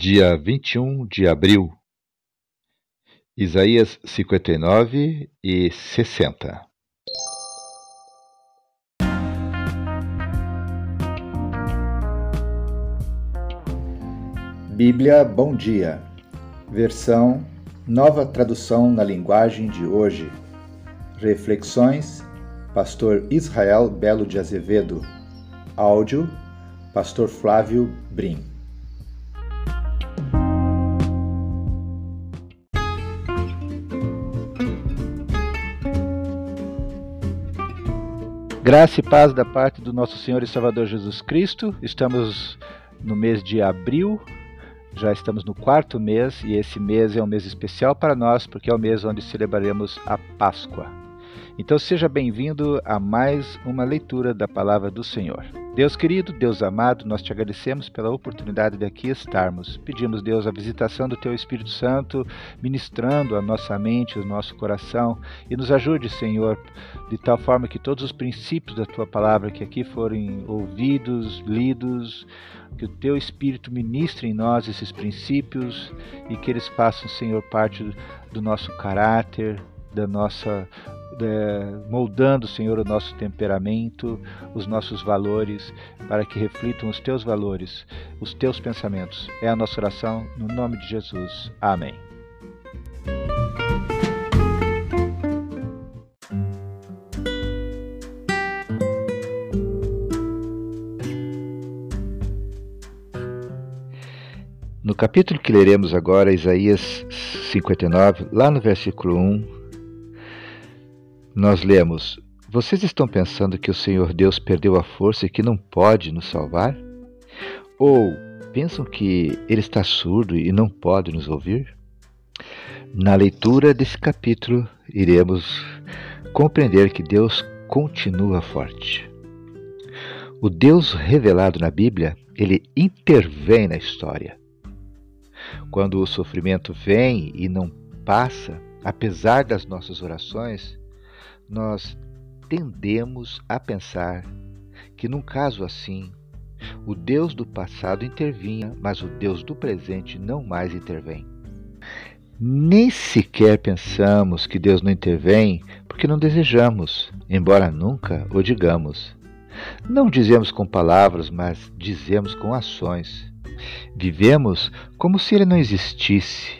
dia 21 de abril, Isaías 59 e 60. Bíblia Bom Dia, versão Nova Tradução na Linguagem de Hoje. Reflexões, Pastor Israel Belo de Azevedo. Áudio, Pastor Flávio Brim. Graça e paz da parte do nosso Senhor e Salvador Jesus Cristo. Estamos no mês de abril, já estamos no quarto mês e esse mês é um mês especial para nós porque é o mês onde celebraremos a Páscoa. Então seja bem-vindo a mais uma leitura da palavra do Senhor. Deus querido, Deus amado, nós te agradecemos pela oportunidade de aqui estarmos. Pedimos, Deus, a visitação do Teu Espírito Santo, ministrando a nossa mente, o nosso coração, e nos ajude, Senhor, de tal forma que todos os princípios da Tua palavra que aqui forem ouvidos, lidos, que o Teu Espírito ministre em nós esses princípios e que eles façam, Senhor, parte do nosso caráter, da nossa é, moldando, Senhor, o nosso temperamento, os nossos valores, para que reflitam os teus valores, os teus pensamentos. É a nossa oração, no nome de Jesus. Amém. No capítulo que leremos agora, Isaías 59, lá no versículo 1, nós lemos: Vocês estão pensando que o Senhor Deus perdeu a força e que não pode nos salvar? Ou pensam que ele está surdo e não pode nos ouvir? Na leitura desse capítulo, iremos compreender que Deus continua forte. O Deus revelado na Bíblia, ele intervém na história. Quando o sofrimento vem e não passa, apesar das nossas orações, nós tendemos a pensar que, num caso assim, o Deus do passado intervinha, mas o Deus do presente não mais intervém. Nem sequer pensamos que Deus não intervém porque não desejamos, embora nunca o digamos. Não dizemos com palavras, mas dizemos com ações. Vivemos como se ele não existisse,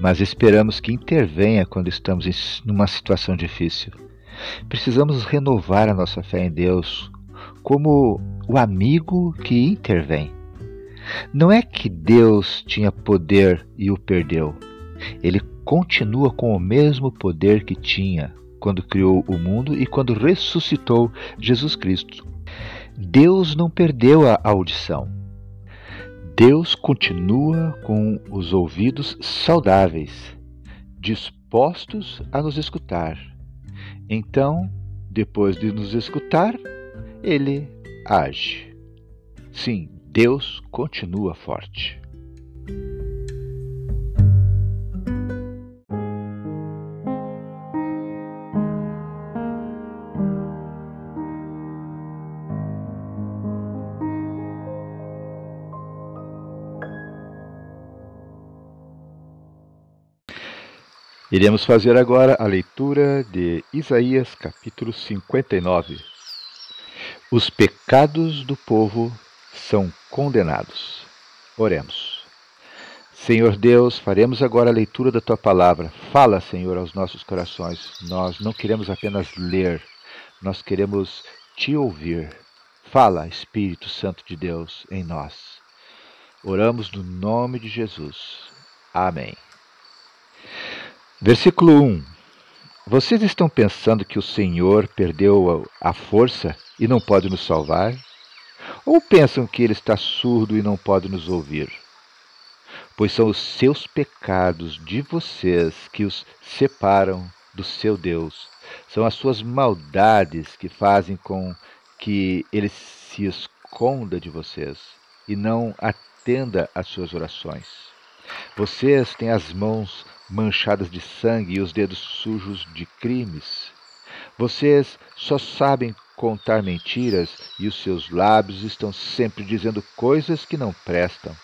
mas esperamos que intervenha quando estamos em uma situação difícil. Precisamos renovar a nossa fé em Deus como o amigo que intervém. Não é que Deus tinha poder e o perdeu. Ele continua com o mesmo poder que tinha quando criou o mundo e quando ressuscitou Jesus Cristo. Deus não perdeu a audição. Deus continua com os ouvidos saudáveis, dispostos a nos escutar então, depois de nos escutar, ele age. Sim, Deus continua forte. Iremos fazer agora a leitura de Isaías capítulo 59. Os pecados do povo são condenados. Oremos. Senhor Deus, faremos agora a leitura da tua palavra. Fala, Senhor, aos nossos corações. Nós não queremos apenas ler, nós queremos te ouvir. Fala, Espírito Santo de Deus, em nós. Oramos no nome de Jesus. Amém. Versículo 1: Vocês estão pensando que o Senhor perdeu a força e não pode nos salvar? Ou pensam que ele está surdo e não pode nos ouvir? Pois são os seus pecados de vocês que os separam do seu Deus. São as suas maldades que fazem com que ele se esconda de vocês e não atenda às suas orações. Vocês têm as mãos manchadas de sangue e os dedos sujos de crimes. Vocês só sabem contar mentiras e os seus lábios estão sempre dizendo coisas que não prestam.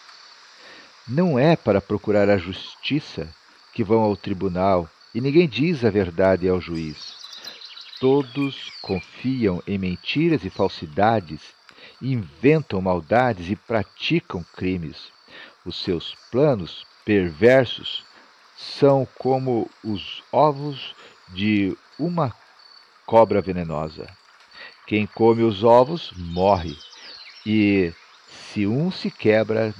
Não é para procurar a justiça que vão ao tribunal e ninguém diz a verdade ao juiz. Todos confiam em mentiras e falsidades, inventam maldades e praticam crimes. Os seus planos perversos são como os ovos de uma cobra venenosa. Quem come os ovos morre, e se um se quebra,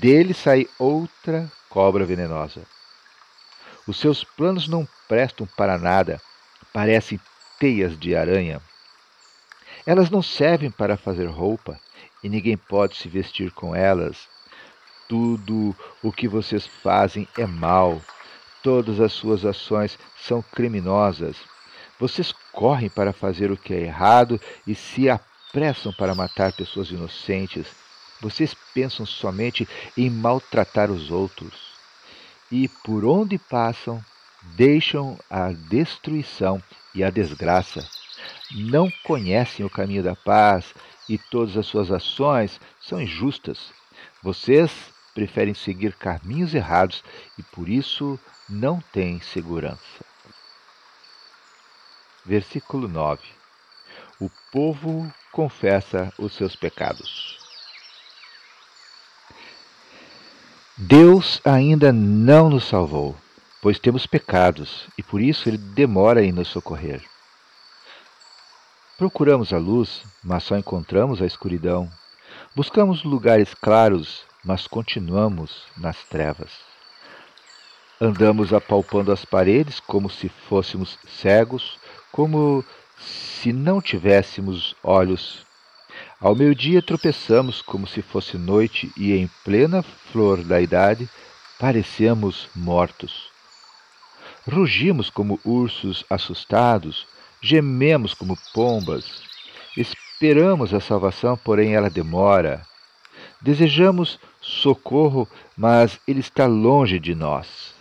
dele sai outra cobra venenosa. Os seus planos não prestam para nada, parecem teias de aranha. Elas não servem para fazer roupa, e ninguém pode se vestir com elas. Tudo o que vocês fazem é mal, todas as suas ações são criminosas. Vocês correm para fazer o que é errado e se apressam para matar pessoas inocentes. Vocês pensam somente em maltratar os outros. E por onde passam, deixam a destruição e a desgraça. Não conhecem o caminho da paz e todas as suas ações são injustas. Vocês preferem seguir caminhos errados e por isso não têm segurança. Versículo 9: O povo confessa os seus pecados. Deus ainda não nos salvou, pois temos pecados e por isso ele demora em nos socorrer. Procuramos a luz, mas só encontramos a escuridão. Buscamos lugares claros, mas continuamos nas trevas. Andamos apalpando as paredes como se fôssemos cegos, como se não tivéssemos olhos. Ao meio-dia tropeçamos como se fosse noite e em plena flor da idade parecemos mortos. Rugimos como ursos assustados, gememos como pombas. Esperamos a salvação, porém ela demora. Desejamos socorro, mas ele está longe de nós.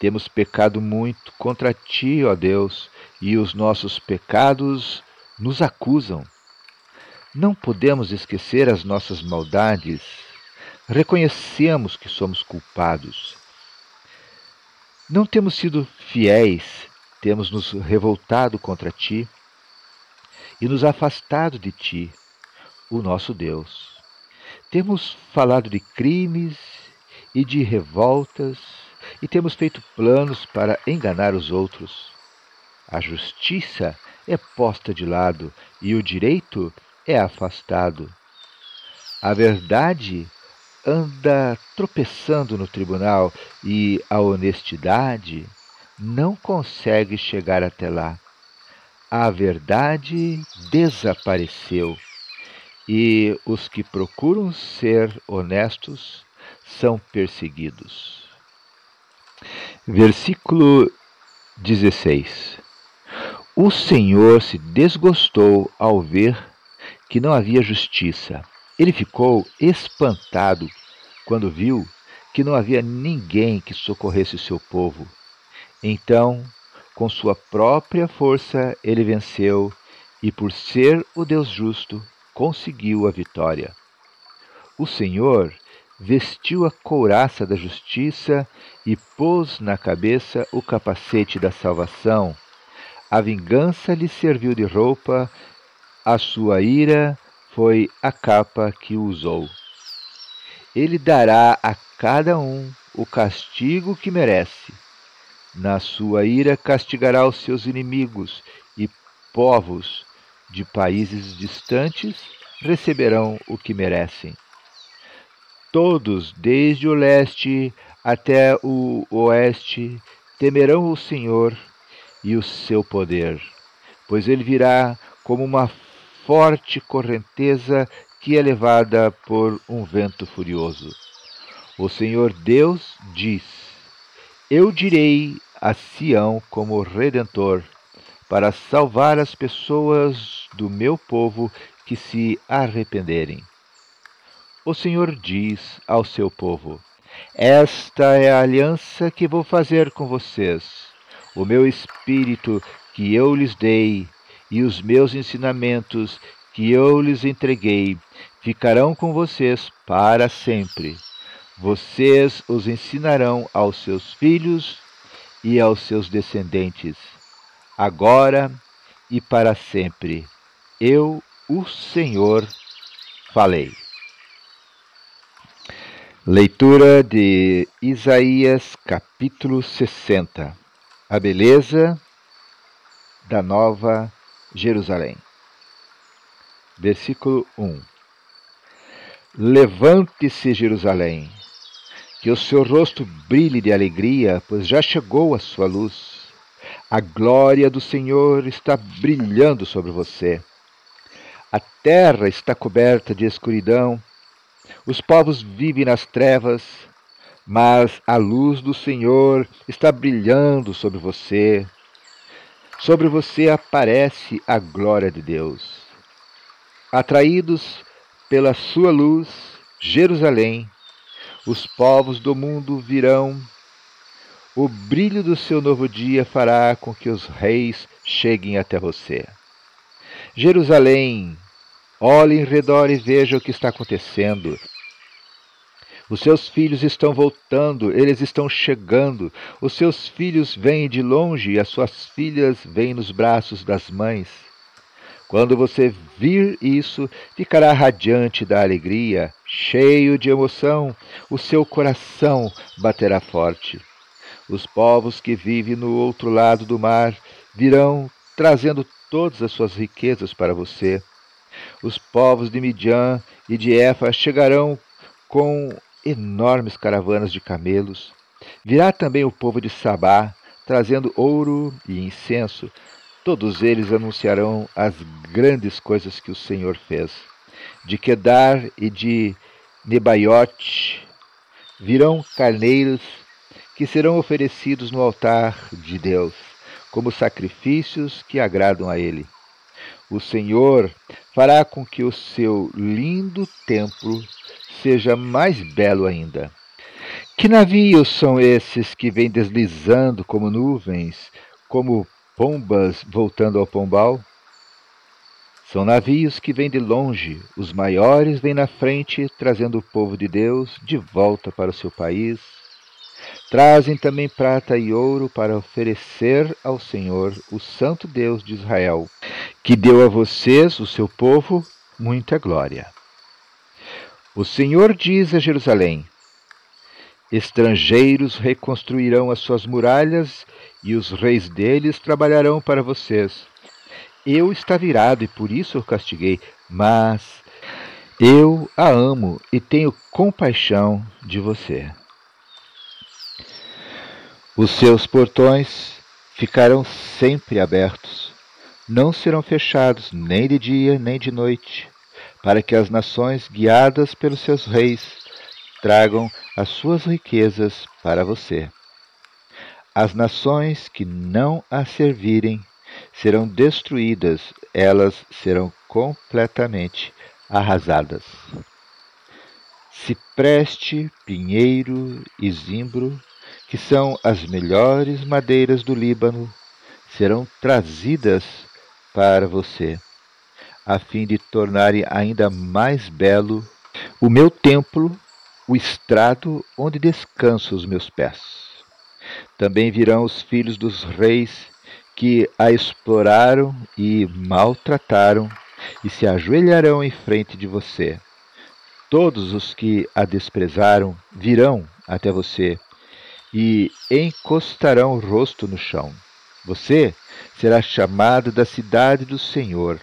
Temos pecado muito contra ti, ó Deus, e os nossos pecados nos acusam. Não podemos esquecer as nossas maldades. Reconhecemos que somos culpados. Não temos sido fiéis, temos nos revoltado contra ti e nos afastado de ti, o nosso Deus. Temos falado de crimes e de revoltas e temos feito planos para enganar os outros. A justiça é posta de lado e o direito é afastado. A verdade anda tropeçando no tribunal e a honestidade não consegue chegar até lá. A verdade desapareceu e os que procuram ser honestos são perseguidos. Versículo 16 o Senhor se desgostou ao ver que não havia justiça. Ele ficou espantado quando viu que não havia ninguém que socorresse o seu povo. Então, com sua própria força, ele venceu e, por ser o Deus justo, conseguiu a vitória. O Senhor vestiu a couraça da justiça e pôs na cabeça o capacete da salvação a vingança lhe serviu de roupa, a sua ira foi a capa que usou. Ele dará a cada um o castigo que merece. Na sua ira castigará os seus inimigos, e povos de países distantes receberão o que merecem. Todos, desde o leste até o oeste, temerão o Senhor e o seu poder, pois ele virá como uma forte correnteza que é levada por um vento furioso. O Senhor Deus diz: Eu direi a Sião como redentor, para salvar as pessoas do meu povo que se arrependerem. O Senhor diz ao seu povo: Esta é a aliança que vou fazer com vocês o meu espírito que eu lhes dei e os meus ensinamentos que eu lhes entreguei ficarão com vocês para sempre. Vocês os ensinarão aos seus filhos e aos seus descendentes, agora e para sempre. Eu, o Senhor, falei. Leitura de Isaías capítulo 60 A beleza da Nova Jerusalém. Versículo 1 Levante-se, Jerusalém, que o seu rosto brilhe de alegria, pois já chegou a sua luz. A glória do Senhor está brilhando sobre você. A terra está coberta de escuridão os povos vivem nas trevas, mas a luz do Senhor está brilhando sobre você. Sobre você aparece a glória de Deus. Atraídos pela sua luz, Jerusalém, os povos do mundo virão. O brilho do seu novo dia fará com que os reis cheguem até você. Jerusalém, Olhe em redor e veja o que está acontecendo. Os seus filhos estão voltando, eles estão chegando. Os seus filhos vêm de longe e as suas filhas vêm nos braços das mães. Quando você vir isso, ficará radiante da alegria, cheio de emoção, o seu coração baterá forte. Os povos que vivem no outro lado do mar virão trazendo todas as suas riquezas para você. Os povos de Midian e de Efa chegarão com enormes caravanas de camelos. Virá também o povo de Sabá, trazendo ouro e incenso. Todos eles anunciarão as grandes coisas que o Senhor fez. De Quedar e de Nebaiote virão carneiros que serão oferecidos no altar de Deus, como sacrifícios que agradam a Ele. O Senhor fará com que o seu lindo templo seja mais belo ainda. Que navios são esses que vêm deslizando como nuvens, como pombas voltando ao pombal? São navios que vêm de longe, os maiores vêm na frente, trazendo o povo de Deus de volta para o seu país, Trazem também prata e ouro para oferecer ao Senhor, o Santo Deus de Israel, que deu a vocês, o seu povo, muita glória. O Senhor diz a Jerusalém: Estrangeiros reconstruirão as suas muralhas e os reis deles trabalharão para vocês. Eu estava irado e por isso o castiguei, mas eu a amo e tenho compaixão de você. Os seus portões ficarão sempre abertos, não serão fechados nem de dia nem de noite, para que as nações, guiadas pelos seus reis, tragam as suas riquezas para você. As nações que não a servirem serão destruídas, elas serão completamente arrasadas. Cipreste, pinheiro e zimbro que são as melhores madeiras do Líbano, serão trazidas para você, a fim de tornarem ainda mais belo o meu templo, o estrado onde descansam os meus pés. Também virão os filhos dos reis que a exploraram e maltrataram, e se ajoelharão em frente de você. Todos os que a desprezaram virão até você e encostarão o rosto no chão. Você será chamado da cidade do Senhor,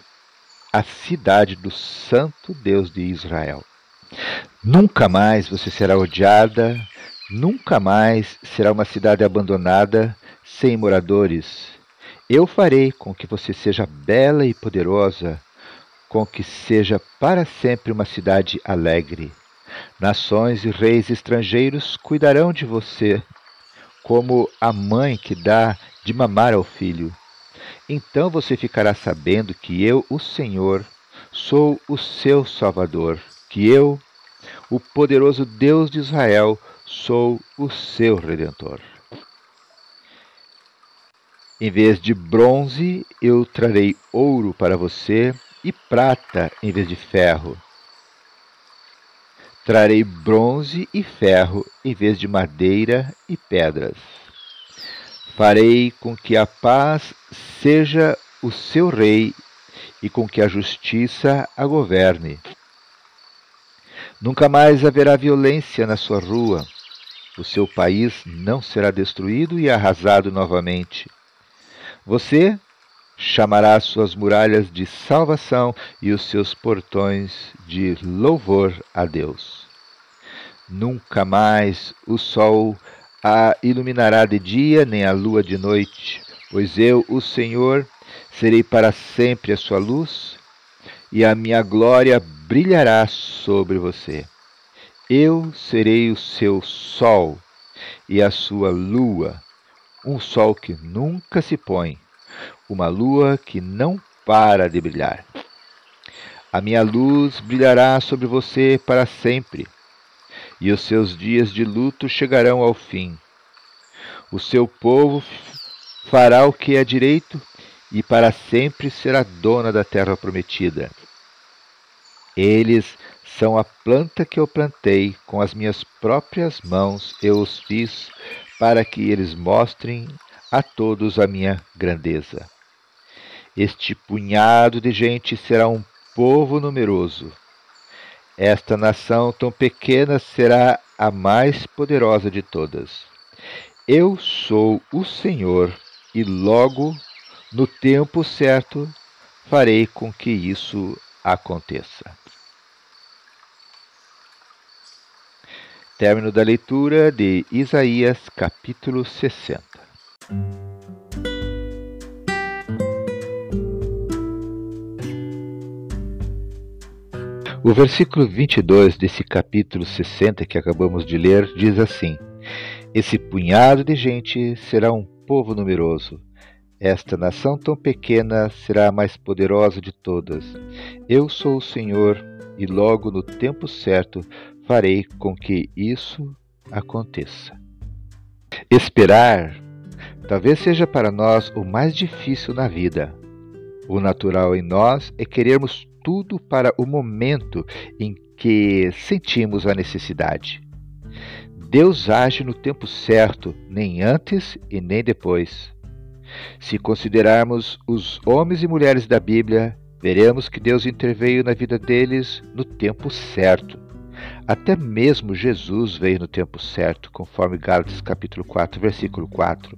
a cidade do Santo Deus de Israel. Nunca mais você será odiada, nunca mais será uma cidade abandonada, sem moradores. Eu farei com que você seja bela e poderosa, com que seja para sempre uma cidade alegre. Nações e reis estrangeiros cuidarão de você como a mãe que dá de mamar ao filho. Então você ficará sabendo que eu, o Senhor, sou o seu Salvador, que eu, o poderoso Deus de Israel, sou o seu Redentor. Em vez de bronze, eu trarei ouro para você e prata em vez de ferro. Trarei bronze e ferro em vez de madeira e pedras. Farei com que a paz seja o seu rei e com que a justiça a governe. Nunca mais haverá violência na sua rua. O seu país não será destruído e arrasado novamente. Você chamará suas muralhas de salvação e os seus portões de louvor a Deus. Nunca mais o sol a iluminará de dia, nem a lua de noite, pois eu, o Senhor, serei para sempre a sua luz, e a minha glória brilhará sobre você. Eu serei o seu sol e a sua lua, um sol que nunca se põe, uma lua que não para de brilhar. A minha luz brilhará sobre você para sempre, e os seus dias de luto chegarão ao fim. O seu povo fará o que é direito e para sempre será dona da terra prometida. Eles são a planta que eu plantei, com as minhas próprias mãos eu os fiz, para que eles mostrem a todos a minha grandeza. Este punhado de gente será um povo numeroso. Esta nação tão pequena será a mais poderosa de todas. Eu sou o Senhor, e logo, no tempo certo, farei com que isso aconteça. Término da leitura de Isaías, capítulo 60. O versículo 22 desse capítulo 60 que acabamos de ler diz assim: Esse punhado de gente será um povo numeroso. Esta nação tão pequena será a mais poderosa de todas. Eu sou o Senhor, e logo no tempo certo farei com que isso aconteça. Esperar talvez seja para nós o mais difícil na vida. O natural em nós é querermos tudo para o momento em que sentimos a necessidade. Deus age no tempo certo, nem antes e nem depois. Se considerarmos os homens e mulheres da Bíblia, veremos que Deus interveio na vida deles no tempo certo. Até mesmo Jesus veio no tempo certo, conforme Gálatas capítulo 4, versículo 4.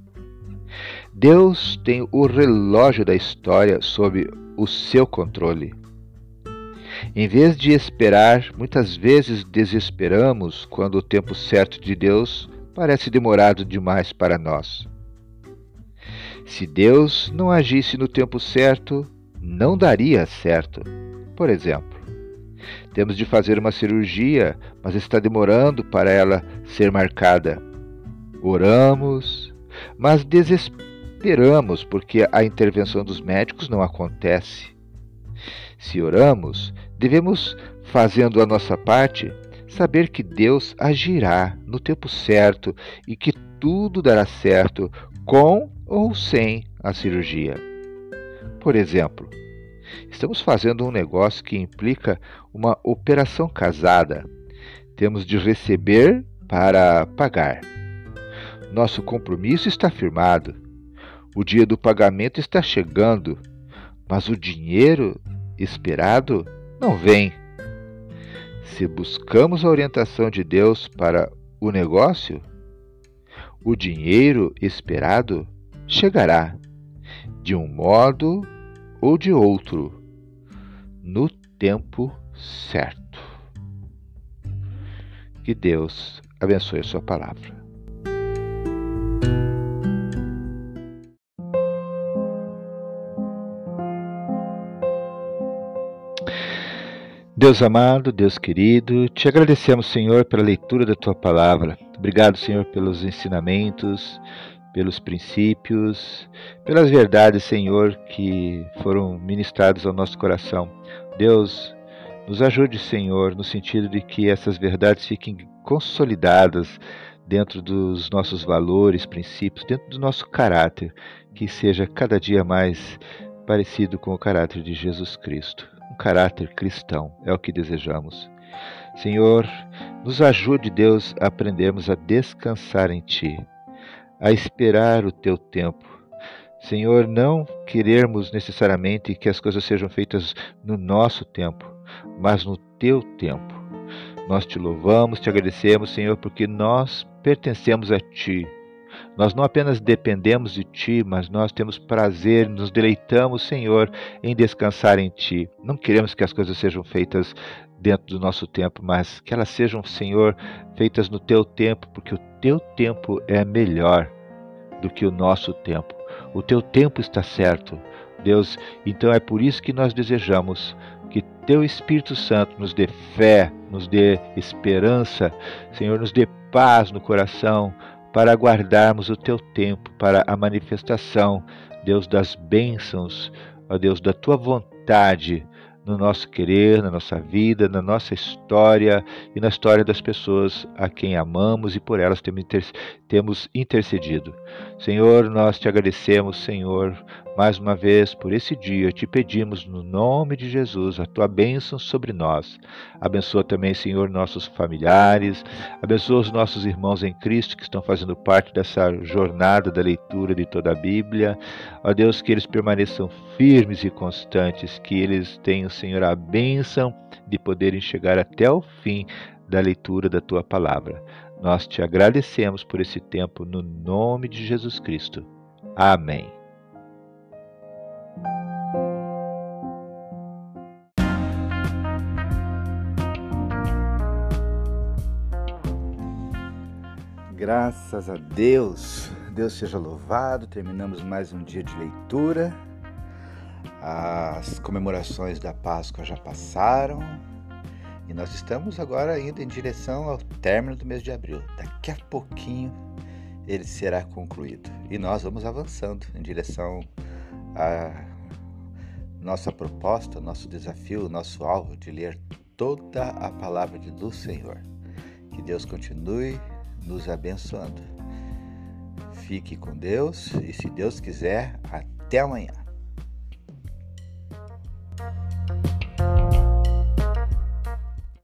Deus tem o relógio da história sob o seu controle. Em vez de esperar, muitas vezes desesperamos quando o tempo certo de Deus parece demorado demais para nós. Se Deus não agisse no tempo certo, não daria certo. Por exemplo, temos de fazer uma cirurgia, mas está demorando para ela ser marcada. Oramos, mas desesperamos porque a intervenção dos médicos não acontece. Se oramos, devemos, fazendo a nossa parte, saber que Deus agirá no tempo certo e que tudo dará certo com ou sem a cirurgia. Por exemplo, Estamos fazendo um negócio que implica uma operação casada. Temos de receber para pagar. Nosso compromisso está firmado. O dia do pagamento está chegando, mas o dinheiro esperado não vem. Se buscamos a orientação de Deus para o negócio, o dinheiro esperado chegará de um modo ou de outro no tempo certo. Que Deus abençoe a sua palavra. Deus amado, Deus querido, te agradecemos, Senhor, pela leitura da tua palavra. Obrigado, Senhor, pelos ensinamentos, pelos princípios, pelas verdades, Senhor, que foram ministrados ao nosso coração. Deus, nos ajude, Senhor, no sentido de que essas verdades fiquem consolidadas dentro dos nossos valores, princípios, dentro do nosso caráter, que seja cada dia mais parecido com o caráter de Jesus Cristo. Caráter cristão é o que desejamos. Senhor, Nos ajude, Deus, a aprendermos a descansar em Ti, a esperar o Teu tempo. Senhor, não querermos necessariamente que as coisas sejam feitas no nosso tempo, mas no Teu tempo. Nós te louvamos, te agradecemos, Senhor, porque nós pertencemos a Ti. Nós não apenas dependemos de Ti, mas nós temos prazer, nos deleitamos, Senhor, em descansar em Ti. Não queremos que as coisas sejam feitas dentro do nosso tempo, mas que elas sejam, Senhor, feitas no Teu tempo, porque o Teu tempo é melhor do que o nosso tempo. O Teu tempo está certo, Deus. Então é por isso que nós desejamos que Teu Espírito Santo nos dê fé, nos dê esperança, Senhor, nos dê paz no coração para aguardarmos o teu tempo para a manifestação, Deus das bênçãos, ó Deus da tua vontade no nosso querer, na nossa vida, na nossa história e na história das pessoas a quem amamos e por elas temos intercedido. Senhor, nós te agradecemos, Senhor, mais uma vez por esse dia. Te pedimos no nome de Jesus a tua bênção sobre nós. Abençoa também, Senhor, nossos familiares, abençoa os nossos irmãos em Cristo que estão fazendo parte dessa jornada da leitura de toda a Bíblia. Ó Deus, que eles permaneçam firmes e constantes, que eles tenham, Senhor, a bênção de poderem chegar até o fim da leitura da tua palavra. Nós te agradecemos por esse tempo no nome de Jesus Cristo. Amém. Graças a Deus, Deus seja louvado. Terminamos mais um dia de leitura. As comemorações da Páscoa já passaram e nós estamos agora indo em direção ao término do mês de abril. Daqui a pouquinho ele será concluído e nós vamos avançando em direção a nossa proposta, nosso desafio, nosso alvo de ler toda a palavra do Senhor. Que Deus continue nos abençoando. Fique com Deus e, se Deus quiser, até amanhã.